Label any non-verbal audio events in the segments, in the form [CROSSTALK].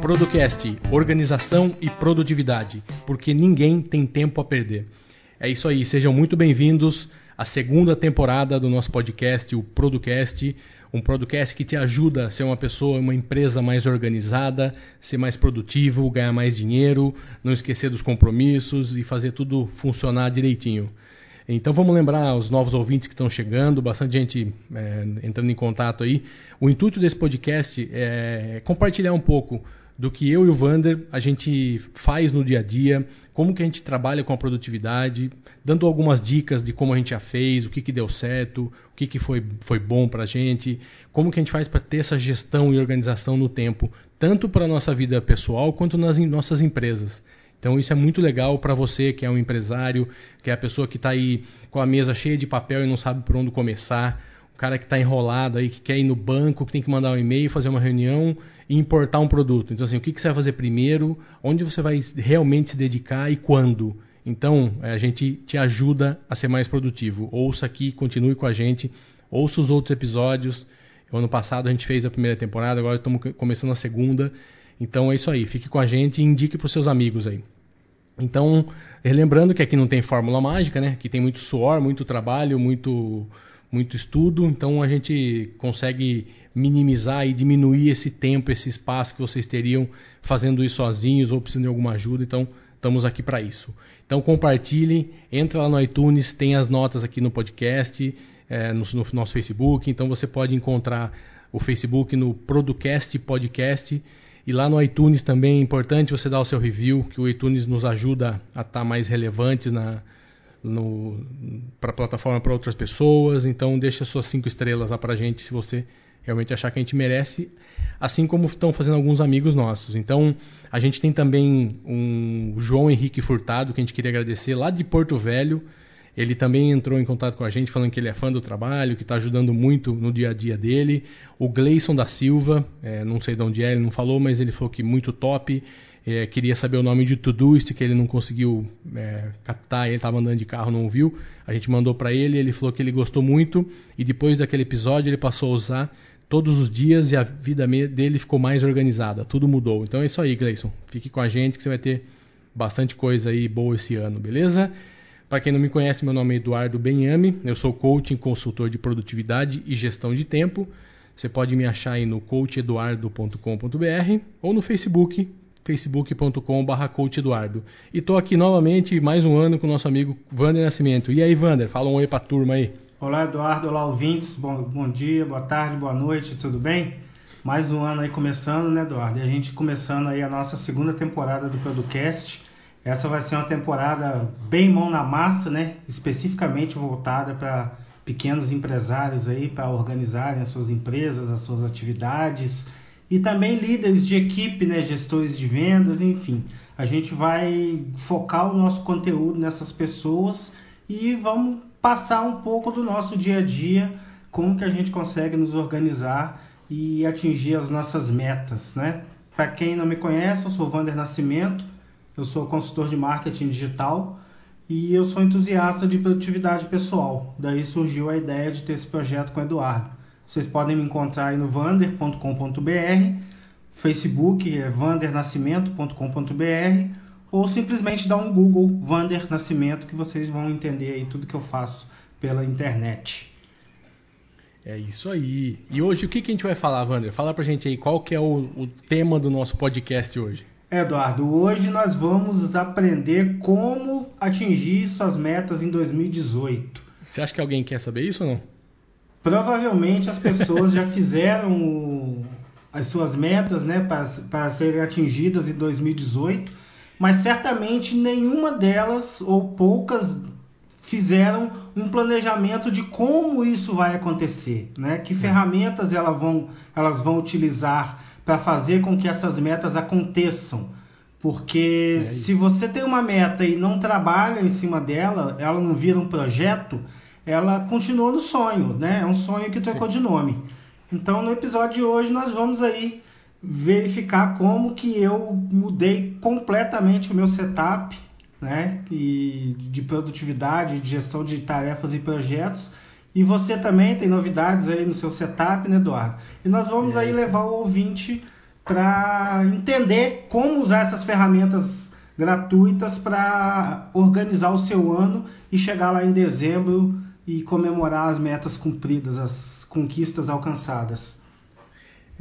Producast, organização e produtividade, porque ninguém tem tempo a perder. É isso aí, sejam muito bem-vindos à segunda temporada do nosso podcast, o Producast, um podcast que te ajuda a ser uma pessoa, uma empresa mais organizada, ser mais produtivo, ganhar mais dinheiro, não esquecer dos compromissos e fazer tudo funcionar direitinho. Então vamos lembrar os novos ouvintes que estão chegando, bastante gente é, entrando em contato aí. O intuito desse podcast é compartilhar um pouco do que eu e o Vander a gente faz no dia a dia, como que a gente trabalha com a produtividade, dando algumas dicas de como a gente já fez, o que, que deu certo, o que, que foi, foi bom para a gente, como que a gente faz para ter essa gestão e organização no tempo, tanto para a nossa vida pessoal quanto nas nossas empresas. Então isso é muito legal para você que é um empresário, que é a pessoa que está aí com a mesa cheia de papel e não sabe por onde começar, o cara que está enrolado aí, que quer ir no banco, que tem que mandar um e-mail, fazer uma reunião e importar um produto. Então, assim, o que, que você vai fazer primeiro, onde você vai realmente se dedicar e quando. Então, a gente te ajuda a ser mais produtivo. Ouça aqui, continue com a gente, ouça os outros episódios. O ano passado a gente fez a primeira temporada, agora estamos começando a segunda. Então é isso aí, fique com a gente e indique para os seus amigos aí. Então, lembrando que aqui não tem fórmula mágica, né? Aqui tem muito suor, muito trabalho, muito, muito estudo. Então a gente consegue minimizar e diminuir esse tempo, esse espaço que vocês teriam fazendo isso sozinhos ou precisando de alguma ajuda. Então, estamos aqui para isso. Então, compartilhe, entra lá no iTunes, tem as notas aqui no podcast, é, no, no, nosso Facebook. Então, você pode encontrar o Facebook no Producast Podcast. E lá no iTunes também é importante você dar o seu review, que o iTunes nos ajuda a estar tá mais relevantes na para a plataforma para outras pessoas. Então deixa suas cinco estrelas lá para gente se você realmente achar que a gente merece, assim como estão fazendo alguns amigos nossos. Então, a gente tem também um João Henrique Furtado, que a gente queria agradecer, lá de Porto Velho. Ele também entrou em contato com a gente, falando que ele é fã do trabalho, que está ajudando muito no dia a dia dele. O Gleison da Silva, é, não sei de onde é, ele não falou, mas ele falou que muito top. É, queria saber o nome de Todoist, que ele não conseguiu é, captar, ele estava andando de carro, não ouviu. A gente mandou para ele, ele falou que ele gostou muito e depois daquele episódio ele passou a usar todos os dias e a vida dele ficou mais organizada, tudo mudou. Então é isso aí, Gleison. Fique com a gente que você vai ter bastante coisa aí boa esse ano, beleza? Para quem não me conhece, meu nome é Eduardo Benhame, eu sou coaching, consultor de produtividade e gestão de tempo. Você pode me achar aí no coacheduardo.com.br ou no Facebook, facebook.com.br coacheduardo. E estou aqui novamente, mais um ano, com o nosso amigo Vander Nascimento. E aí, Vander, fala um oi para a turma aí. Olá, Eduardo. Olá, ouvintes. Bom, bom dia, boa tarde, boa noite, tudo bem? Mais um ano aí começando, né, Eduardo? E a gente começando aí a nossa segunda temporada do Producast. Essa vai ser uma temporada bem mão na massa, né? Especificamente voltada para pequenos empresários aí, para organizarem as suas empresas, as suas atividades e também líderes de equipe, né, gestores de vendas, enfim. A gente vai focar o nosso conteúdo nessas pessoas e vamos passar um pouco do nosso dia a dia, como que a gente consegue nos organizar e atingir as nossas metas, né? Para quem não me conhece, eu sou Vander Nascimento, eu sou consultor de marketing digital e eu sou entusiasta de produtividade pessoal. Daí surgiu a ideia de ter esse projeto com o Eduardo. Vocês podem me encontrar aí no vander.com.br, Facebook é vandernascimento.com.br ou simplesmente dar um Google Vander Nascimento que vocês vão entender aí tudo que eu faço pela internet. É isso aí. E hoje o que, que a gente vai falar, Vander? Fala pra gente aí qual que é o, o tema do nosso podcast hoje. Eduardo, hoje nós vamos aprender como atingir suas metas em 2018. Você acha que alguém quer saber isso ou não? Provavelmente as pessoas já [LAUGHS] fizeram as suas metas né, para, para serem atingidas em 2018 mas certamente nenhuma delas ou poucas fizeram um planejamento de como isso vai acontecer, né? Que ferramentas elas vão, elas vão utilizar para fazer com que essas metas aconteçam. Porque é se você tem uma meta e não trabalha em cima dela, ela não vira um projeto, ela continua no sonho, né? É um sonho que trocou Sim. de nome. Então, no episódio de hoje, nós vamos aí verificar como que eu mudei completamente o meu setup, né? E de produtividade, de gestão de tarefas e projetos. E você também tem novidades aí no seu setup, né, Eduardo? E nós vamos é aí levar o ouvinte para entender como usar essas ferramentas gratuitas para organizar o seu ano e chegar lá em dezembro e comemorar as metas cumpridas, as conquistas alcançadas.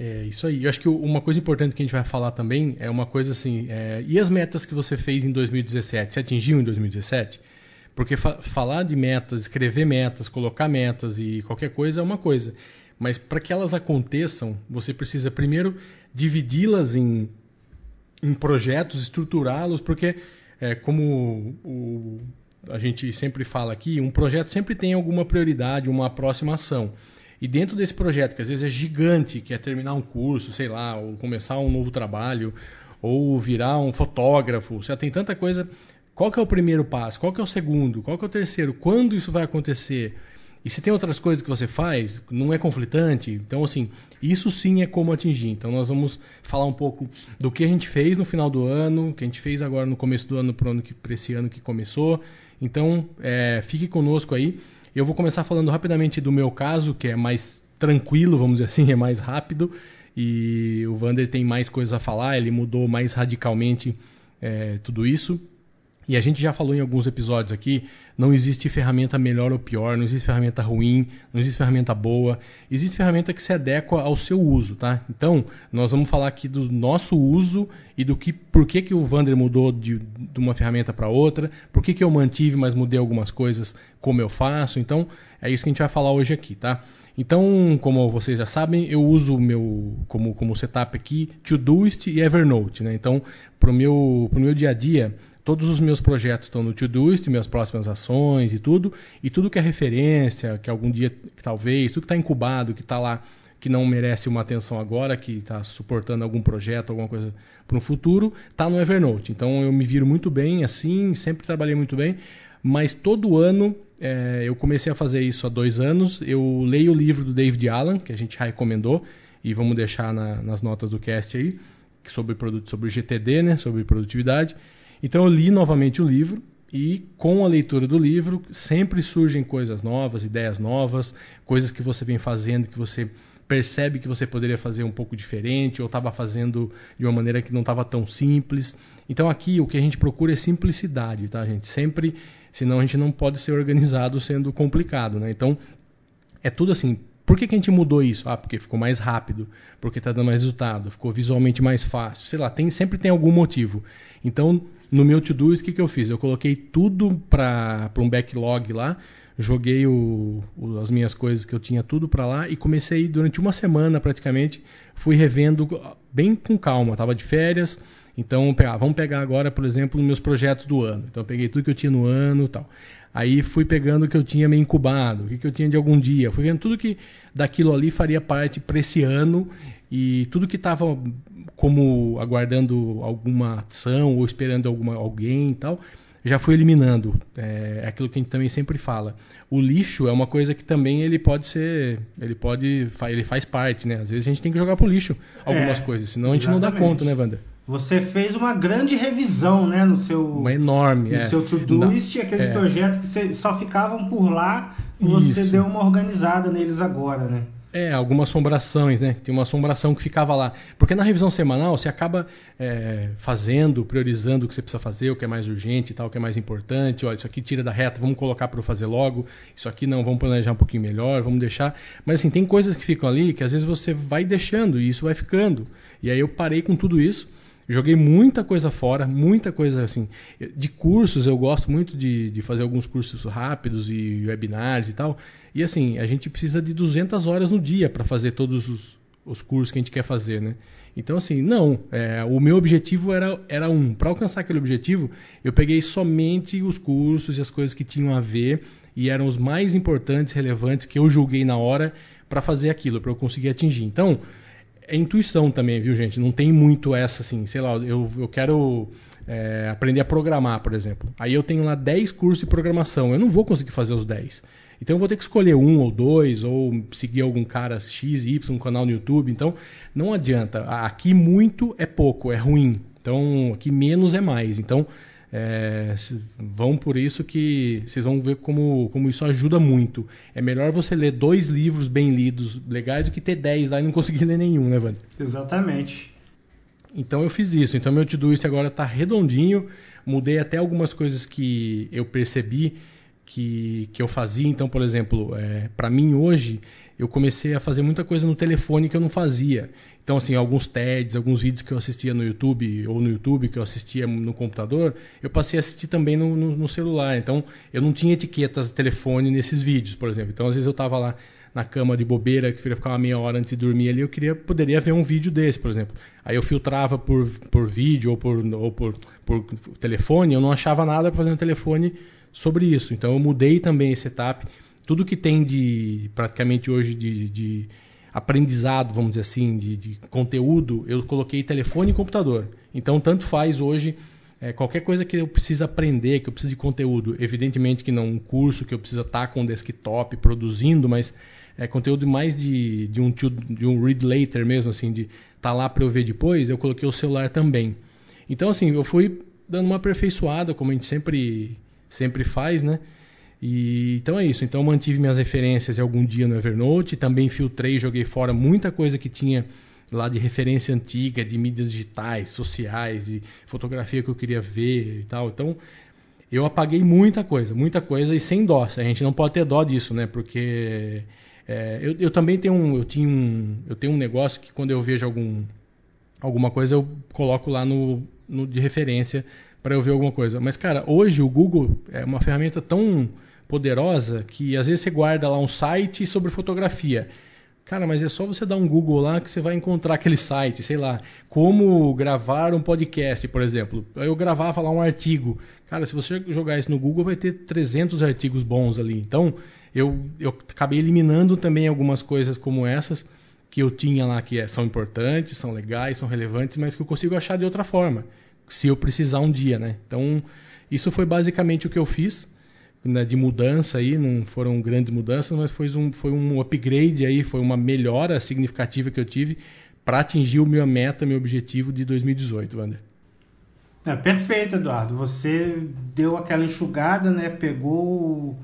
É isso aí. Eu acho que uma coisa importante que a gente vai falar também é uma coisa assim: é, e as metas que você fez em 2017? Você atingiu em 2017? Porque fa falar de metas, escrever metas, colocar metas e qualquer coisa é uma coisa. Mas para que elas aconteçam, você precisa primeiro dividi-las em, em projetos, estruturá-los, porque, é, como o, a gente sempre fala aqui, um projeto sempre tem alguma prioridade, uma aproximação. E dentro desse projeto, que às vezes é gigante, que é terminar um curso, sei lá, ou começar um novo trabalho, ou virar um fotógrafo, você tem tanta coisa. Qual que é o primeiro passo? Qual que é o segundo? Qual que é o terceiro? Quando isso vai acontecer? E se tem outras coisas que você faz, não é conflitante. Então, assim, isso sim é como atingir. Então, nós vamos falar um pouco do que a gente fez no final do ano, que a gente fez agora no começo do ano para esse ano que começou. Então, é, fique conosco aí. Eu vou começar falando rapidamente do meu caso, que é mais tranquilo, vamos dizer assim, [LAUGHS] é mais rápido. E o Vander tem mais coisas a falar, ele mudou mais radicalmente é, tudo isso. E a gente já falou em alguns episódios aqui, não existe ferramenta melhor ou pior, não existe ferramenta ruim, não existe ferramenta boa, existe ferramenta que se adequa ao seu uso, tá? Então, nós vamos falar aqui do nosso uso e do que, por que, que o Vander mudou de, de uma ferramenta para outra, por que, que eu mantive, mas mudei algumas coisas como eu faço. Então, é isso que a gente vai falar hoje aqui, tá? Então, como vocês já sabem, eu uso meu como, como setup aqui Todoist e Evernote, né? Então, para o meu, pro meu dia a dia, Todos os meus projetos estão no Todoist, minhas próximas ações e tudo. E tudo que é referência, que algum dia, talvez, tudo que está incubado, que está lá, que não merece uma atenção agora, que está suportando algum projeto, alguma coisa para um futuro, está no Evernote. Então eu me viro muito bem assim, sempre trabalhei muito bem. Mas todo ano, é, eu comecei a fazer isso há dois anos. Eu leio o livro do David Allen, que a gente recomendou, e vamos deixar na, nas notas do cast aí, sobre, produto, sobre o GTD, né, sobre produtividade. Então eu li novamente o livro e com a leitura do livro sempre surgem coisas novas, ideias novas, coisas que você vem fazendo que você percebe que você poderia fazer um pouco diferente ou estava fazendo de uma maneira que não estava tão simples. Então aqui o que a gente procura é simplicidade, tá, gente? Sempre, senão a gente não pode ser organizado sendo complicado, né? Então é tudo assim. Por que, que a gente mudou isso? Ah, porque ficou mais rápido, porque está dando mais resultado, ficou visualmente mais fácil. Sei lá, tem, sempre tem algum motivo. Então no meu to-do, o que, que eu fiz? Eu coloquei tudo para um backlog lá, joguei o, o, as minhas coisas que eu tinha tudo para lá e comecei durante uma semana praticamente, fui revendo bem com calma. Tava de férias, então vamos pegar agora, por exemplo, meus projetos do ano. Então eu peguei tudo que eu tinha no ano, tal. Aí fui pegando o que eu tinha meio incubado, o que, que eu tinha de algum dia. Fui vendo tudo que daquilo ali faria parte para esse ano e tudo que estava como aguardando alguma ação ou esperando alguma, alguém e tal, já fui eliminando. É, é aquilo que a gente também sempre fala. O lixo é uma coisa que também ele pode ser, ele pode, ele faz parte, né? Às vezes a gente tem que jogar pro lixo algumas é, coisas, senão a gente exatamente. não dá conta, né, Wander? Você fez uma grande revisão, né, no seu uma enorme, no é. seu Todoist, aqueles é. projetos que só ficavam por lá e você deu uma organizada neles agora, né? É, algumas assombrações, né? Tem uma assombração que ficava lá. Porque na revisão semanal você acaba é, fazendo, priorizando o que você precisa fazer, o que é mais urgente e tal, o que é mais importante. Olha, isso aqui tira da reta, vamos colocar para eu fazer logo. Isso aqui não, vamos planejar um pouquinho melhor, vamos deixar. Mas assim, tem coisas que ficam ali que às vezes você vai deixando e isso vai ficando. E aí eu parei com tudo isso Joguei muita coisa fora, muita coisa assim. De cursos, eu gosto muito de, de fazer alguns cursos rápidos e webinars e tal. E assim, a gente precisa de 200 horas no dia para fazer todos os, os cursos que a gente quer fazer, né? Então, assim, não. É, o meu objetivo era, era um. Para alcançar aquele objetivo, eu peguei somente os cursos e as coisas que tinham a ver e eram os mais importantes, relevantes que eu julguei na hora para fazer aquilo, para eu conseguir atingir. Então, é intuição também, viu, gente? Não tem muito essa, assim, sei lá, eu, eu quero é, aprender a programar, por exemplo. Aí eu tenho lá 10 cursos de programação, eu não vou conseguir fazer os 10. Então eu vou ter que escolher um ou dois, ou seguir algum cara X, Y, um canal no YouTube. Então não adianta. Aqui muito é pouco, é ruim. Então aqui menos é mais. Então é, vão por isso que vocês vão ver como, como isso ajuda muito. É melhor você ler dois livros bem lidos, legais, do que ter dez lá e não conseguir [LAUGHS] ler nenhum, né, Wander? Exatamente. Então eu fiz isso. Então meu Todoist agora está redondinho. Mudei até algumas coisas que eu percebi que, que eu fazia. Então, por exemplo, é, para mim hoje eu comecei a fazer muita coisa no telefone que eu não fazia. Então, assim, alguns TEDs, alguns vídeos que eu assistia no YouTube, ou no YouTube que eu assistia no computador, eu passei a assistir também no, no, no celular. Então, eu não tinha etiquetas de telefone nesses vídeos, por exemplo. Então, às vezes eu estava lá na cama de bobeira, que queria ficar uma meia hora antes de dormir ali, eu queria, poderia ver um vídeo desse, por exemplo. Aí eu filtrava por, por vídeo ou por, ou por, por telefone, eu não achava nada para fazer no telefone sobre isso. Então eu mudei também esse setup tudo que tem de praticamente hoje de, de aprendizado, vamos dizer assim, de, de, conteúdo, eu coloquei telefone e computador. Então tanto faz hoje é, qualquer coisa que eu preciso aprender, que eu preciso de conteúdo. Evidentemente que não um curso que eu preciso estar com um desktop produzindo, mas é conteúdo mais de, de, um, de um read later mesmo, assim, de estar tá lá para eu ver depois, eu coloquei o celular também. Então assim, eu fui dando uma aperfeiçoada, como a gente sempre, sempre faz, né? E, então é isso. Então mantive minhas referências algum dia no Evernote, também filtrei, joguei fora muita coisa que tinha lá de referência antiga, de mídias digitais, sociais, de fotografia que eu queria ver e tal. Então eu apaguei muita coisa, muita coisa e sem dó. A gente não pode ter dó disso, né? Porque é, eu, eu, também tenho um, eu tinha um, eu tenho um negócio que quando eu vejo algum, alguma coisa eu coloco lá no, no de referência para eu ver alguma coisa. Mas cara, hoje o Google é uma ferramenta tão poderosa que às vezes você guarda lá um site sobre fotografia. Cara, mas é só você dar um Google lá que você vai encontrar aquele site, sei lá, como gravar um podcast, por exemplo. Eu gravava lá um artigo. Cara, se você jogar isso no Google, vai ter 300 artigos bons ali. Então, eu, eu acabei eliminando também algumas coisas como essas que eu tinha lá que é, são importantes, são legais, são relevantes, mas que eu consigo achar de outra forma, se eu precisar um dia, né? Então, isso foi basicamente o que eu fiz né, de mudança aí, não foram grandes mudanças, mas foi um, foi um upgrade aí, foi uma melhora significativa que eu tive para atingir o meu meta, meu objetivo de 2018, Wander. É, perfeito, Eduardo. Você deu aquela enxugada, né? Pegou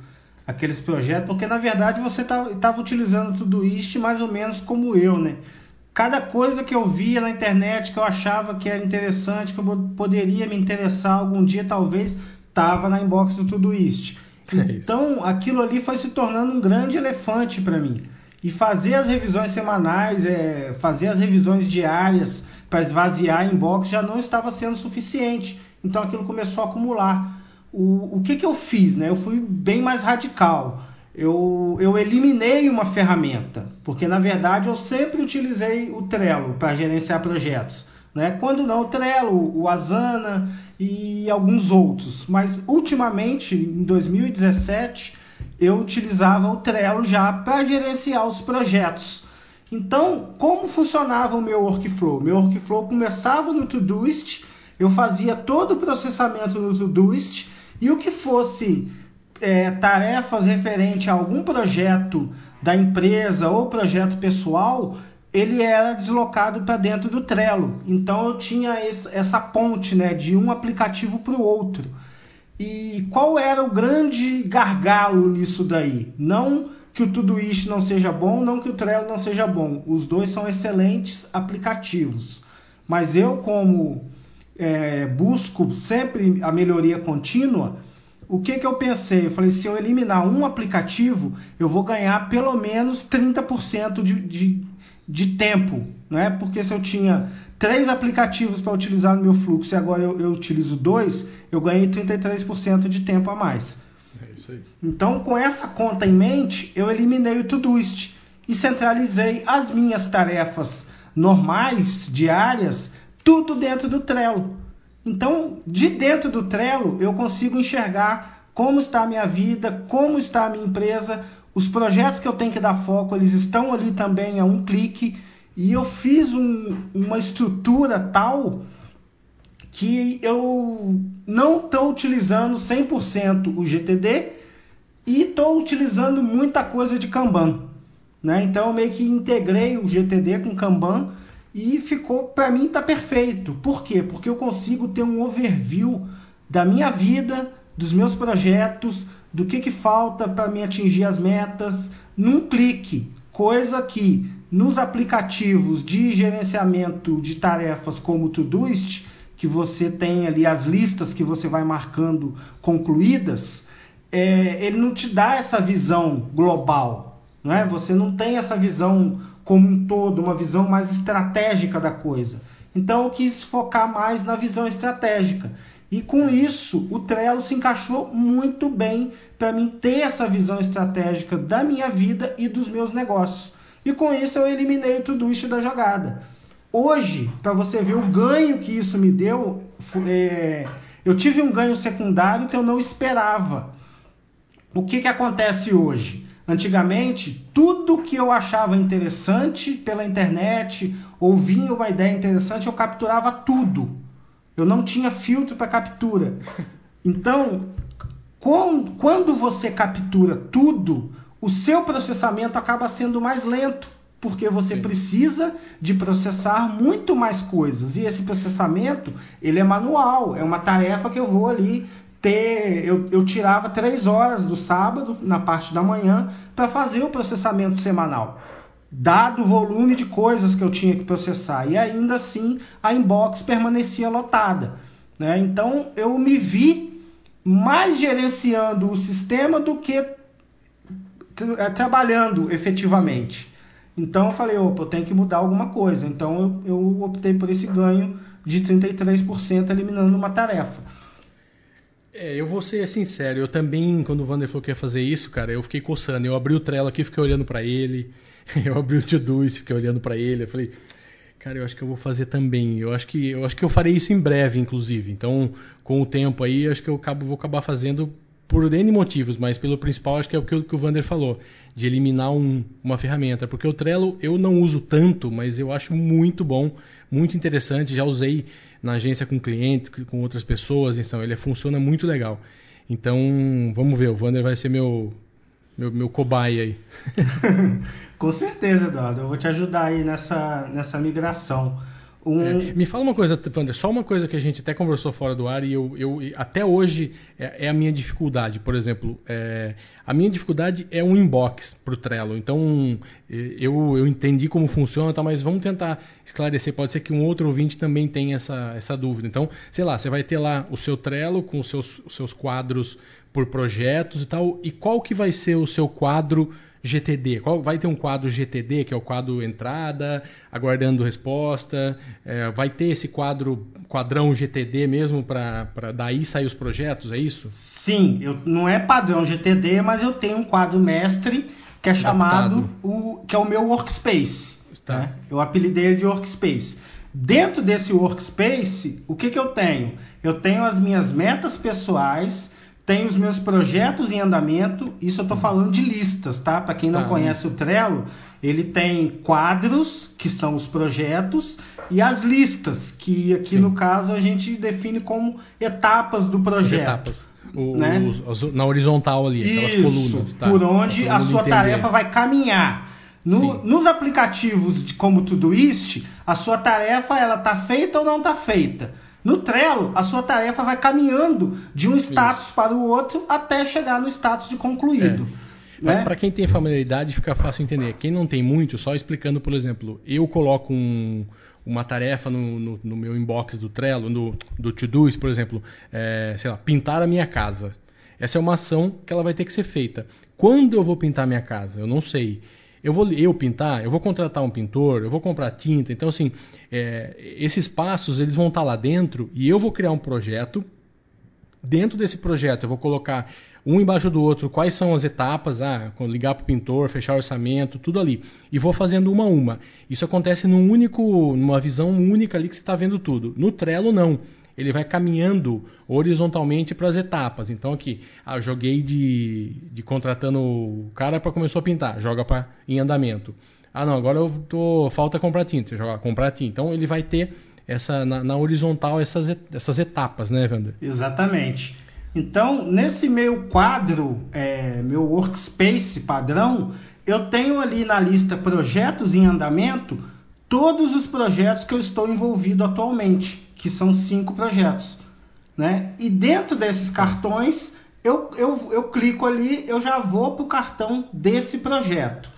aqueles projetos, porque na verdade você estava tá, utilizando tudo isso mais ou menos como eu, né? Cada coisa que eu via na internet que eu achava que era interessante, que eu poderia me interessar algum dia, talvez, estava na inbox do Todoist. É então, aquilo ali foi se tornando um grande elefante para mim. E fazer as revisões semanais, é, fazer as revisões diárias para esvaziar inbox já não estava sendo suficiente. Então, aquilo começou a acumular. O, o que, que eu fiz? Né? Eu fui bem mais radical. Eu, eu eliminei uma ferramenta, porque na verdade eu sempre utilizei o Trello para gerenciar projetos. Né? Quando não o Trello, o Asana e alguns outros. Mas ultimamente, em 2017, eu utilizava o Trello já para gerenciar os projetos. Então, como funcionava o meu workflow? Meu workflow começava no Todoist, eu fazia todo o processamento no Todoist e o que fosse é, tarefas referente a algum projeto da empresa ou projeto pessoal, ele era deslocado para dentro do Trello. Então eu tinha esse, essa ponte né, de um aplicativo para o outro. E qual era o grande gargalo nisso daí? Não que o Todoist não seja bom, não que o Trello não seja bom. Os dois são excelentes aplicativos. Mas eu, como é, busco sempre a melhoria contínua, o que, que eu pensei? Eu falei, se eu eliminar um aplicativo, eu vou ganhar pelo menos 30% de, de de tempo, é? Porque se eu tinha três aplicativos para utilizar no meu fluxo e agora eu, eu utilizo dois, eu ganhei 33% de tempo a mais. É isso aí. Então, com essa conta em mente, eu eliminei o Todoist e centralizei as minhas tarefas normais, diárias, tudo dentro do Trello. Então, de dentro do Trello, eu consigo enxergar como está a minha vida, como está a minha empresa, os projetos que eu tenho que dar foco, eles estão ali também a um clique. e eu fiz um, uma estrutura tal que eu não estou utilizando 100% o GTD e estou utilizando muita coisa de Kanban. Né? Então eu meio que integrei o GTD com Kanban e ficou, para mim, está perfeito. Por quê? Porque eu consigo ter um overview da minha vida, dos meus projetos, do que, que falta para me atingir as metas, num clique. Coisa que nos aplicativos de gerenciamento de tarefas como o Todoist, que você tem ali as listas que você vai marcando concluídas, é, ele não te dá essa visão global. Não é? Você não tem essa visão como um todo, uma visão mais estratégica da coisa. Então eu quis focar mais na visão estratégica. E com isso, o Trello se encaixou muito bem para mim ter essa visão estratégica da minha vida e dos meus negócios. E com isso eu eliminei o Todoist da jogada. Hoje, para você ver o ganho que isso me deu, é, eu tive um ganho secundário que eu não esperava. O que, que acontece hoje? Antigamente, tudo que eu achava interessante pela internet, ou vinha uma ideia interessante, eu capturava tudo. Eu não tinha filtro para captura. Então, quando você captura tudo, o seu processamento acaba sendo mais lento, porque você Sim. precisa de processar muito mais coisas. E esse processamento, ele é manual, é uma tarefa que eu vou ali ter, eu, eu tirava três horas do sábado, na parte da manhã, para fazer o processamento semanal. Dado o volume de coisas que eu tinha que processar. E ainda assim a inbox permanecia lotada. Né? Então eu me vi mais gerenciando o sistema do que tra trabalhando efetivamente. Então eu falei, opa, eu tenho que mudar alguma coisa. Então eu, eu optei por esse ganho de 33% eliminando uma tarefa. É, eu vou ser sincero, eu também, quando o Wander falou que ia fazer isso, cara, eu fiquei coçando. Eu abri o Trello aqui, fiquei olhando para ele. [LAUGHS] Eu abri o Todoist, fiquei olhando para ele. Eu falei, cara, eu acho que eu vou fazer também. Eu acho que eu acho que eu farei isso em breve, inclusive. Então, com o tempo aí, acho que eu acabo, vou acabar fazendo por N motivos, mas pelo principal acho que é o que o Vander falou, de eliminar um, uma ferramenta. Porque o Trello eu não uso tanto, mas eu acho muito bom, muito interessante. Já usei na agência com clientes, com outras pessoas, então ele funciona muito legal. Então, vamos ver, o Vander vai ser meu meu, meu cobaia aí. [LAUGHS] com certeza, Eduardo, eu vou te ajudar aí nessa, nessa migração. Um... É, me fala uma coisa, Wander, só uma coisa que a gente até conversou fora do ar e eu, eu até hoje é, é, a minha dificuldade. Por exemplo, é, a minha dificuldade é um inbox para o Trello. Então, eu, eu entendi como funciona, tá, mas vamos tentar esclarecer. Pode ser que um outro ouvinte também tenha essa, essa dúvida. Então, sei lá, você vai ter lá o seu Trello com os seus, os seus quadros por projetos e tal. E qual que vai ser o seu quadro GTD? Qual, vai ter um quadro GTD, que é o quadro entrada, aguardando resposta? É, vai ter esse quadro, quadrão GTD mesmo, para daí sair os projetos, é isso? Sim, eu, não é padrão GTD, mas eu tenho um quadro mestre que é Adaptado. chamado, o, que é o meu workspace. Tá. Né? Eu apelidei de workspace. Dentro desse workspace, o que, que eu tenho? Eu tenho as minhas metas pessoais, tenho os meus projetos em andamento, isso eu estou falando de listas, tá? Para quem não tá. conhece o Trello, ele tem quadros, que são os projetos, e as listas, que aqui Sim. no caso a gente define como etapas do projeto. As etapas. O, né? os, na horizontal ali, aquelas isso, colunas. Tá? Por onde a sua entender. tarefa vai caminhar. No, nos aplicativos de, como Todoist, a sua tarefa ela está feita ou não está feita. No Trello, a sua tarefa vai caminhando de um status Isso. para o outro até chegar no status de concluído. É. Né? Para quem tem familiaridade, fica fácil entender. Quem não tem muito, só explicando, por exemplo, eu coloco um, uma tarefa no, no, no, meu inbox do Trello, no, do Todoist, por exemplo, é, sei lá, pintar a minha casa. Essa é uma ação que ela vai ter que ser feita. Quando eu vou pintar a minha casa? Eu não sei eu vou eu pintar, eu vou contratar um pintor, eu vou comprar tinta. Então, assim, é, esses passos eles vão estar lá dentro e eu vou criar um projeto. Dentro desse projeto, eu vou colocar um embaixo do outro quais são as etapas, ah, ligar para o pintor, fechar o orçamento, tudo ali. E vou fazendo uma a uma. Isso acontece num único, numa visão única ali que você está vendo tudo. No Trello, não ele vai caminhando horizontalmente para as etapas. Então aqui, ah, joguei de, de contratando o cara para começar a pintar, joga para em andamento. Ah, não, agora eu tô falta comprar tinta. Você joga comprar tinta. Então ele vai ter essa na, na horizontal essas, essas etapas, né, Wander? Exatamente. Então, nesse meu quadro, é, meu workspace padrão, eu tenho ali na lista projetos em andamento todos os projetos que eu estou envolvido atualmente, que são cinco projetos. Né? E dentro desses cartões, eu, eu, eu clico ali, eu já vou para o cartão desse projeto.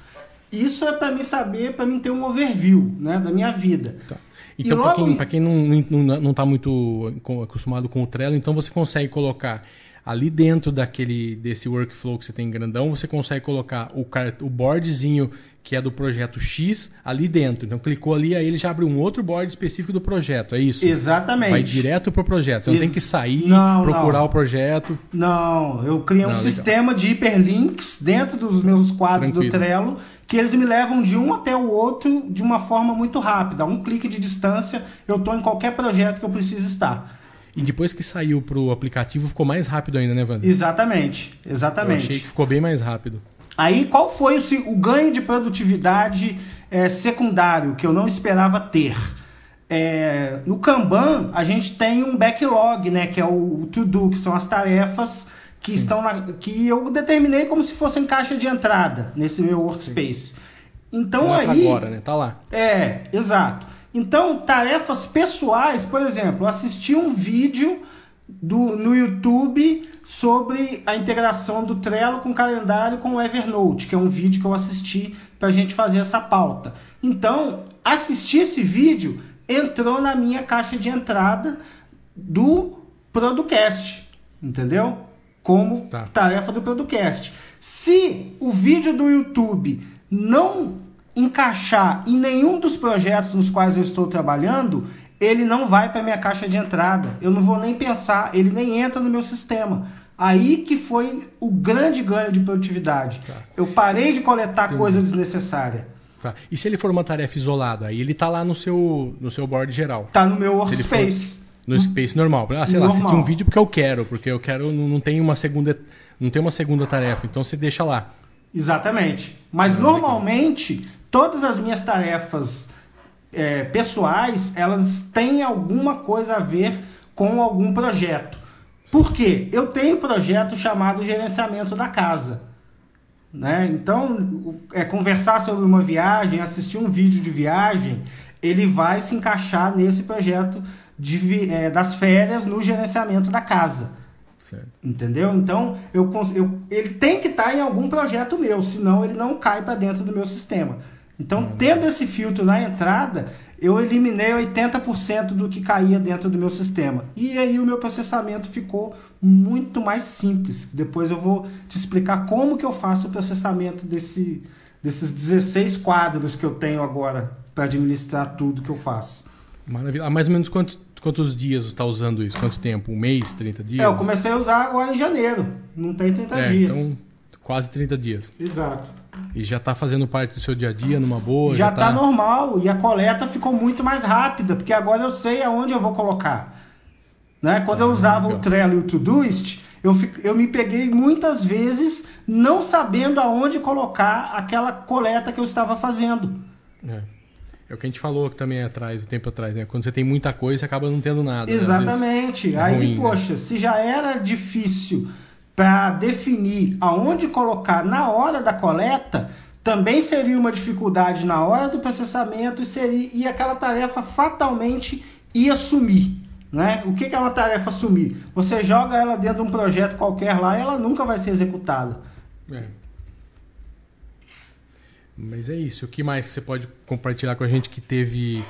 Isso é para mim saber, para mim ter um overview né, da minha vida. Tá. Então, para quem, quem não está muito acostumado com o Trello, então você consegue colocar ali dentro daquele desse workflow que você tem grandão, você consegue colocar o, o boardzinho que é do projeto X ali dentro. Então clicou ali, aí ele já abre um outro board específico do projeto, é isso? Exatamente. Vai direto para o projeto. Você Ex não tem que sair, não, procurar não. o projeto. Não, eu criei um não, sistema de hiperlinks dentro dos meus quadros Tranquilo. do Trello que eles me levam de um até o outro de uma forma muito rápida. Um clique de distância, eu estou em qualquer projeto que eu preciso estar. E depois que saiu para o aplicativo, ficou mais rápido ainda, né, Wander? Exatamente, exatamente. Eu achei que ficou bem mais rápido. Aí, qual foi o, o ganho de produtividade é, secundário que eu não esperava ter? É, no Kanban, a gente tem um backlog, né, que é o to-do, que são as tarefas que Sim. estão na, que eu determinei como se fossem caixa de entrada nesse meu workspace. Sim. Então Não aí é agora, né? Tá lá. É, exato. Então, tarefas pessoais, por exemplo, assistir um vídeo do, no YouTube sobre a integração do Trello com o calendário com o Evernote, que é um vídeo que eu assisti para a gente fazer essa pauta. Então, assistir esse vídeo entrou na minha caixa de entrada do Producast, entendeu? Como tá. tarefa do Producast. Se o vídeo do YouTube não encaixar em nenhum dos projetos nos quais eu estou trabalhando, ele não vai para minha caixa de entrada. Eu não vou nem pensar, ele nem entra no meu sistema. Aí que foi o grande ganho de produtividade. Tá. Eu parei de coletar Entendi. coisa desnecessária. Tá. E se ele for uma tarefa isolada, aí ele está lá no seu, no seu board geral? Está no meu workspace. No space normal. Ah, sei normal. lá, assistir um vídeo porque eu quero, porque eu quero, não, não tem uma segunda, não tem uma segunda tarefa, então você deixa lá. Exatamente. Mas ah, normalmente todas as minhas tarefas é, pessoais elas têm alguma coisa a ver com algum projeto. Por quê? Eu tenho um projeto chamado gerenciamento da casa. Né? Então, é conversar sobre uma viagem, assistir um vídeo de viagem, ele vai se encaixar nesse projeto de, é, das férias no gerenciamento da casa. Certo. Entendeu? Então, eu, eu, ele tem que estar em algum projeto meu, senão ele não cai para dentro do meu sistema. Então, uhum. tendo esse filtro na entrada, eu eliminei 80% do que caía dentro do meu sistema. E aí o meu processamento ficou muito mais simples. Depois eu vou te explicar como que eu faço o processamento desse, desses 16 quadros que eu tenho agora para administrar tudo que eu faço. Maravilha. Há mais ou menos quanto, quantos dias você está usando isso? Quanto tempo? Um mês, 30 dias? É, eu comecei a usar agora em janeiro. Não tem 30 é, dias. Então, quase 30 dias. Exato. E já está fazendo parte do seu dia a dia numa boa? Já está tá normal e a coleta ficou muito mais rápida, porque agora eu sei aonde eu vou colocar. Né? Quando ah, eu usava legal. o Trello e o Todoist, eu, eu me peguei muitas vezes não sabendo aonde colocar aquela coleta que eu estava fazendo. É. É o que a gente falou também atrás, o tempo atrás, né? Quando você tem muita coisa, você acaba não tendo nada. Né? Exatamente. Né? Aí, ruim, poxa, né? se já era difícil para definir aonde colocar na hora da coleta, também seria uma dificuldade na hora do processamento e, seria, e aquela tarefa fatalmente ia sumir. Né? O que é uma tarefa sumir? Você joga ela dentro de um projeto qualquer lá e ela nunca vai ser executada. É. Mas é isso. O que mais você pode compartilhar com a gente que teve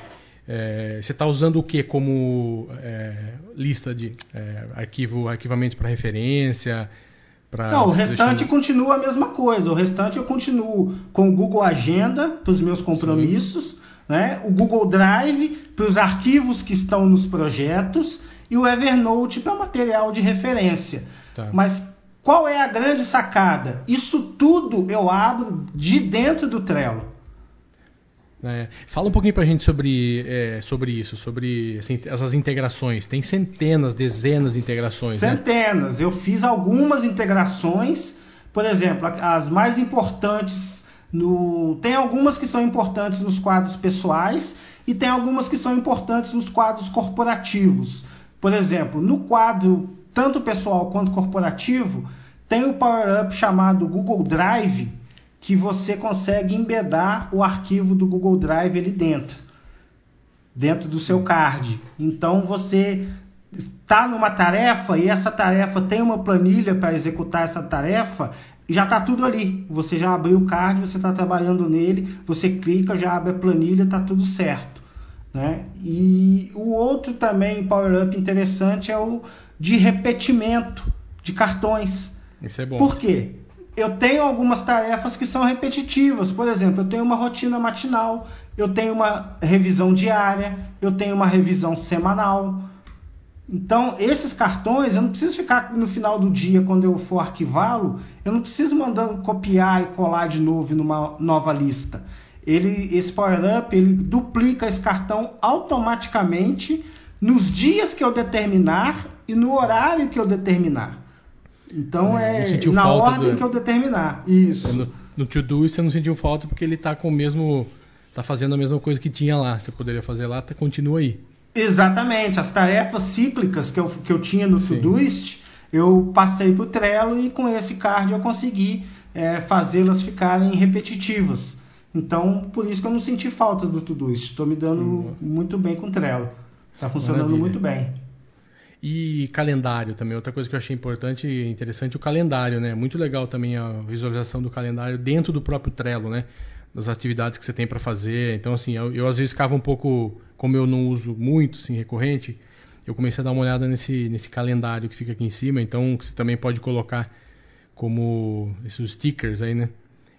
é, você está usando o que como é, lista de é, arquivo, arquivamento para referência? Pra Não, o restante deixando... continua a mesma coisa. O restante eu continuo com o Google Agenda para os meus compromissos, né? o Google Drive para os arquivos que estão nos projetos e o Evernote para material de referência. Tá. Mas qual é a grande sacada? Isso tudo eu abro de dentro do Trello. É, fala um pouquinho para a gente sobre, é, sobre isso, sobre assim, essas integrações. Tem centenas, dezenas de integrações. Né? Centenas. Né? Eu fiz algumas integrações. Por exemplo, as mais importantes No... Tem algumas que são importantes nos quadros pessoais e tem algumas que são importantes nos quadros corporativos. Por exemplo, no quadro tanto pessoal quanto corporativo, tem o Power Up chamado Google Drive, que você consegue embedar o arquivo do Google Drive ali dentro, dentro do seu card. Então você está numa tarefa e essa tarefa tem uma planilha para executar essa tarefa, já está tudo ali. Você já abriu o card, você está trabalhando nele, você clica, já abre a planilha, está tudo certo. Né? E o outro também Power Up interessante é o de repetimento de cartões. Isso é bom. Por quê? Eu tenho algumas tarefas que são repetitivas. Por exemplo, eu tenho uma rotina matinal, eu tenho uma revisão diária, eu tenho uma revisão semanal. Então, esses cartões, eu não preciso ficar no final do dia, quando eu for arquivá-lo, eu não preciso mandar copiar e colar de novo numa nova lista. Ele, esse Power Up, ele duplica esse cartão automaticamente nos dias que eu determinar e no horário que eu determinar. Então é, é na ordem do... que eu determinar. Isso. No, no to-do você não sentiu falta porque ele está com o mesmo. está fazendo a mesma coisa que tinha lá. Você poderia fazer lá, tá, continua aí. Exatamente. As tarefas cíclicas que eu, que eu tinha no Todoist, eu passei para o Trello e com esse card eu consegui é, fazê-las ficarem repetitivas. Então, por isso que eu não senti falta do Todoist. Estou me dando hum. muito bem com o Trello. Está funcionando Maravilha. muito bem. E calendário também, outra coisa que eu achei importante e interessante, o calendário, né? Muito legal também a visualização do calendário dentro do próprio Trello, né? Das atividades que você tem para fazer. Então, assim, eu, eu, às vezes ficava um pouco, como eu não uso muito, assim, recorrente, eu comecei a dar uma olhada nesse, nesse calendário que fica aqui em cima. Então, você também pode colocar como esses stickers aí, né?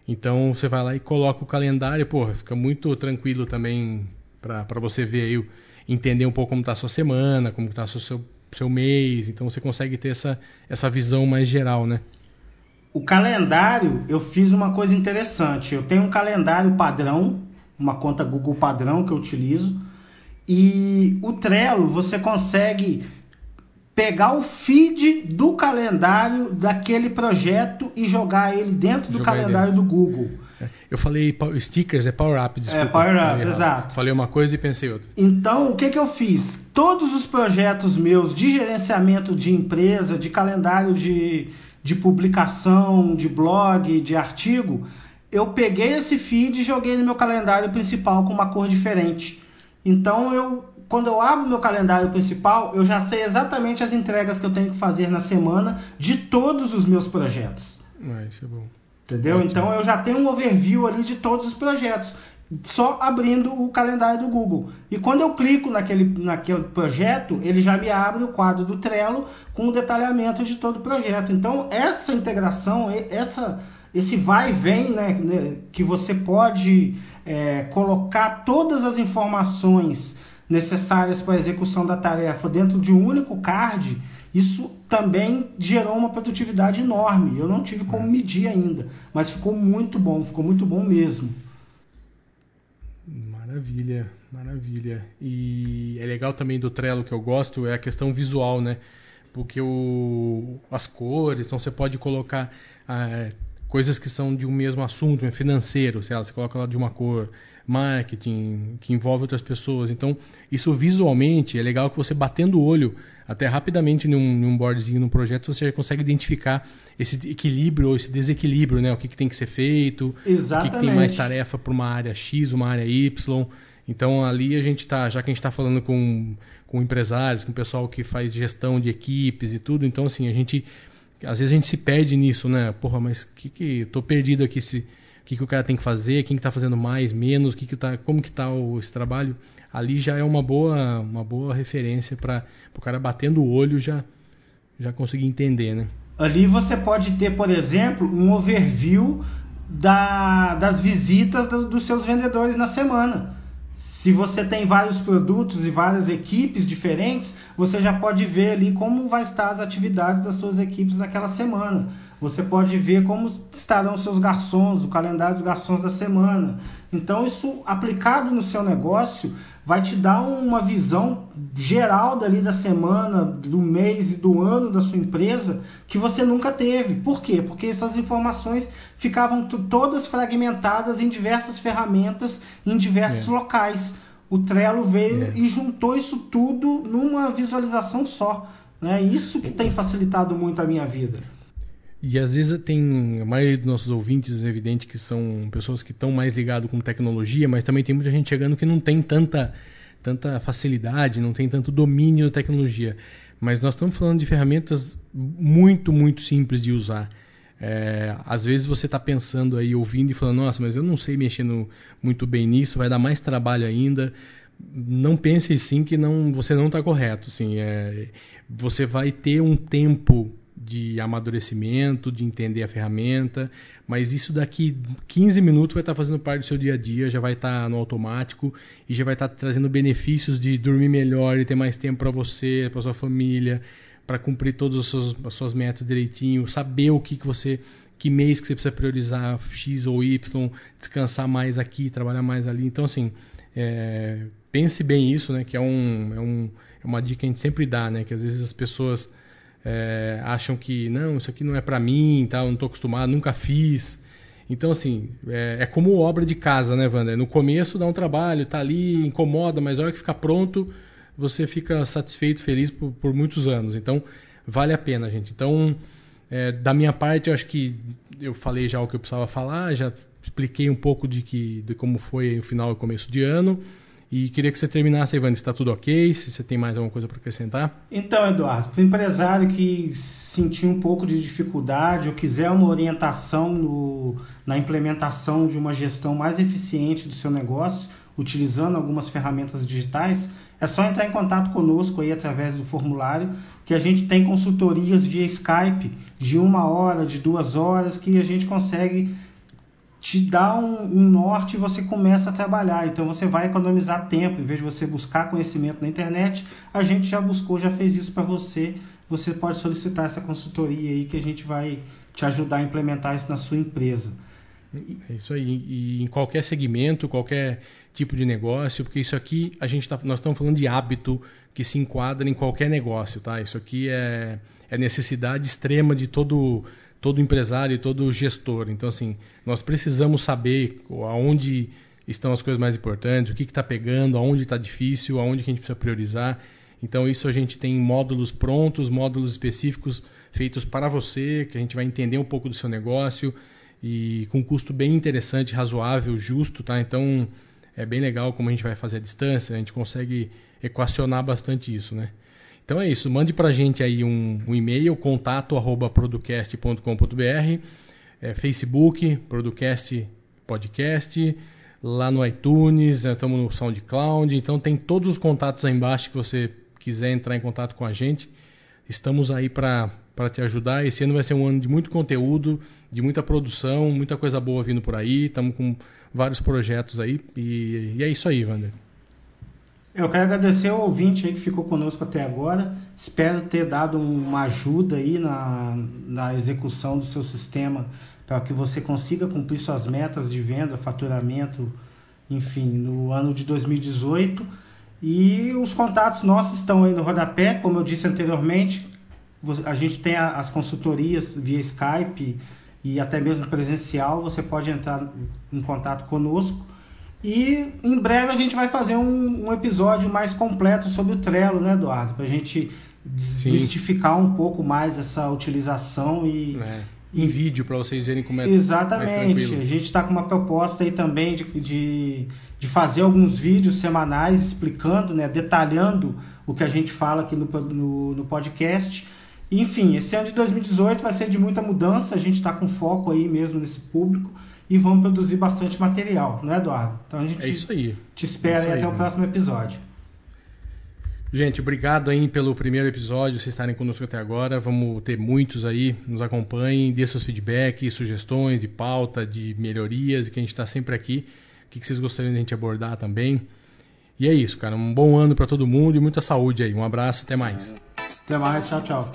Então, você vai lá e coloca o calendário, porra, fica muito tranquilo também para você ver aí, entender um pouco como está a sua semana, como está o seu seu mês, então você consegue ter essa, essa visão mais geral, né? O calendário, eu fiz uma coisa interessante. Eu tenho um calendário padrão, uma conta Google padrão que eu utilizo, e o Trello você consegue pegar o feed do calendário daquele projeto e jogar ele dentro do calendário dentro. do Google. Eu falei stickers, é Power Up, desculpa. É Power Up, exato. Falei uma coisa e pensei outra. Então, o que, que eu fiz? Todos os projetos meus de gerenciamento de empresa, de calendário de, de publicação, de blog, de artigo, eu peguei esse feed e joguei no meu calendário principal com uma cor diferente. Então, eu, quando eu abro meu calendário principal, eu já sei exatamente as entregas que eu tenho que fazer na semana de todos os meus projetos. Ah, isso é bom. Entendeu? Ótimo. Então eu já tenho um overview ali de todos os projetos, só abrindo o calendário do Google. E quando eu clico naquele, naquele projeto, ele já me abre o quadro do Trello com o detalhamento de todo o projeto. Então essa integração, essa, esse vai e vem, né, né, que você pode é, colocar todas as informações necessárias para a execução da tarefa dentro de um único card isso também gerou uma produtividade enorme. Eu não tive como é. medir ainda, mas ficou muito bom, ficou muito bom mesmo. Maravilha, maravilha. E é legal também do Trello que eu gosto é a questão visual, né? Porque o, as cores, então você pode colocar ah, coisas que são de um mesmo assunto, né? financeiro, sei lá, você coloca lá de uma cor, marketing, que envolve outras pessoas. Então, isso visualmente é legal que você batendo o olho até rapidamente num, num boardzinho, num projeto, você consegue identificar esse equilíbrio ou esse desequilíbrio, né? O que, que tem que ser feito, Exatamente. o que, que tem mais tarefa para uma área X, uma área Y. Então ali a gente está, já que a gente está falando com, com empresários, com pessoal que faz gestão de equipes e tudo, então assim, a gente às vezes a gente se perde nisso, né? Porra, mas que que tô perdido aqui se que, que o cara tem que fazer, quem está fazendo mais, menos, que que tá, como que está esse trabalho ali já é uma boa, uma boa referência para o cara batendo o olho já, já conseguir entender, né? Ali você pode ter, por exemplo, um overview da, das visitas do, dos seus vendedores na semana. Se você tem vários produtos e várias equipes diferentes, você já pode ver ali como vai estar as atividades das suas equipes naquela semana. Você pode ver como estarão seus garçons, o calendário dos garçons da semana. Então, isso aplicado no seu negócio vai te dar uma visão geral dali da semana, do mês e do ano da sua empresa que você nunca teve. Por quê? Porque essas informações ficavam todas fragmentadas em diversas ferramentas, em diversos é. locais. O Trello veio é. e juntou isso tudo numa visualização só. É isso que tem facilitado muito a minha vida. E às vezes tem a maioria dos nossos ouvintes, é evidente que são pessoas que estão mais ligadas com tecnologia, mas também tem muita gente chegando que não tem tanta, tanta facilidade, não tem tanto domínio da tecnologia. Mas nós estamos falando de ferramentas muito, muito simples de usar. É, às vezes você está pensando aí, ouvindo e falando, nossa, mas eu não sei mexendo muito bem nisso, vai dar mais trabalho ainda. Não pense sim que não, você não está correto. Sim, é, você vai ter um tempo de amadurecimento, de entender a ferramenta, mas isso daqui 15 minutos vai estar fazendo parte do seu dia a dia, já vai estar no automático e já vai estar trazendo benefícios de dormir melhor e ter mais tempo para você, para sua família, para cumprir todas as suas, as suas, metas direitinho, saber o que, que você que mês que você precisa priorizar X ou Y, descansar mais aqui, trabalhar mais ali. Então, assim, é, pense bem isso, né? Que é, um, é, um, é uma dica que a gente sempre dá, né? Que às vezes as pessoas é, acham que não, isso aqui não é para mim, eu não estou acostumado, nunca fiz. Então, assim, é, é, como obra de casa, né, Wander? No começo dá um trabalho, tá ali, incomoda, mas a hora que ficar pronto, você fica satisfeito, feliz por, por muitos anos. Então, vale a pena, gente. Então, é, da minha parte, eu acho que eu falei já o que eu precisava falar, já expliquei um pouco de, que, de como foi o final e começo de ano. E queria que você terminasse, Ivan, se está tudo ok, se você tem mais alguma coisa para acrescentar. Então, Eduardo, para o empresário que sentiu um pouco de dificuldade ou quiser uma orientação no, na implementação de uma gestão mais eficiente do seu negócio, utilizando algumas ferramentas digitais, é só entrar em contato conosco aí através do formulário, que a gente tem consultorias via Skype de uma hora, de duas horas, que a gente consegue te dá um, um, norte e você começa a trabalhar. Então você vai economizar tempo, em vez de você buscar conhecimento na internet, a gente já buscou, já fez isso para você. Você pode solicitar essa consultoria aí que a gente vai te ajudar a implementar isso na sua empresa. É isso aí. E em qualquer segmento, qualquer tipo de negócio, porque isso aqui a gente tá, nós estamos falando de hábito que se enquadra em qualquer negócio, tá? Isso aqui é, é necessidade extrema de todo todo empresário e todo gestor. Então, assim, nós precisamos saber aonde estão as coisas mais importantes, o que está pegando, aonde está difícil, aonde que a gente precisa priorizar. Então, isso a gente tem módulos prontos, módulos específicos feitos para você, que a gente vai entender um pouco do seu negócio e com custo bem interessante, razoável, justo, tá? Então, é bem legal como a gente vai fazer a distância, a gente consegue equacionar bastante isso, né? Então é isso, mande para a gente aí um, um e-mail, contato arroba producast.com.br, é, Facebook, Producast Podcast, lá no iTunes, estamos no SoundCloud, então tem todos os contatos aí embaixo que você quiser entrar em contato com a gente. Estamos aí para te ajudar. Esse ano vai ser um ano de muito conteúdo, de muita produção, muita coisa boa vindo por aí. Estamos com vários projetos aí. E, e é isso aí, Wander. Eu quero agradecer ao ouvinte aí que ficou conosco até agora. Espero ter dado uma ajuda aí na, na execução do seu sistema para que você consiga cumprir suas metas de venda, faturamento, enfim, no ano de 2018. E os contatos nossos estão aí no rodapé, como eu disse anteriormente. A gente tem as consultorias via Skype e até mesmo presencial. Você pode entrar em contato conosco e em breve a gente vai fazer um, um episódio mais completo sobre o Trello, né, Eduardo? Para a gente desmistificar um pouco mais essa utilização e. É. Em vídeo para vocês verem como é Exatamente. a gente está com uma proposta aí também de, de, de, fazer alguns vídeos semanais explicando, né, detalhando o que a gente fala aqui no, no, no podcast. Enfim, esse ano de 2018 vai ser de muita mudança, a gente está com foco aí mesmo nesse público e vamos produzir bastante material, não é, Eduardo? Então a gente é isso aí. te espera é aí, até o próximo episódio. Gente, obrigado aí pelo primeiro episódio, vocês estarem conosco até agora. Vamos ter muitos aí, nos acompanhem, dê seus feedbacks, sugestões de pauta, de melhorias, e que a gente está sempre aqui. O que vocês gostariam de a gente abordar também. E é isso, cara. Um bom ano para todo mundo e muita saúde aí. Um abraço, até mais. Até mais, tchau, tchau.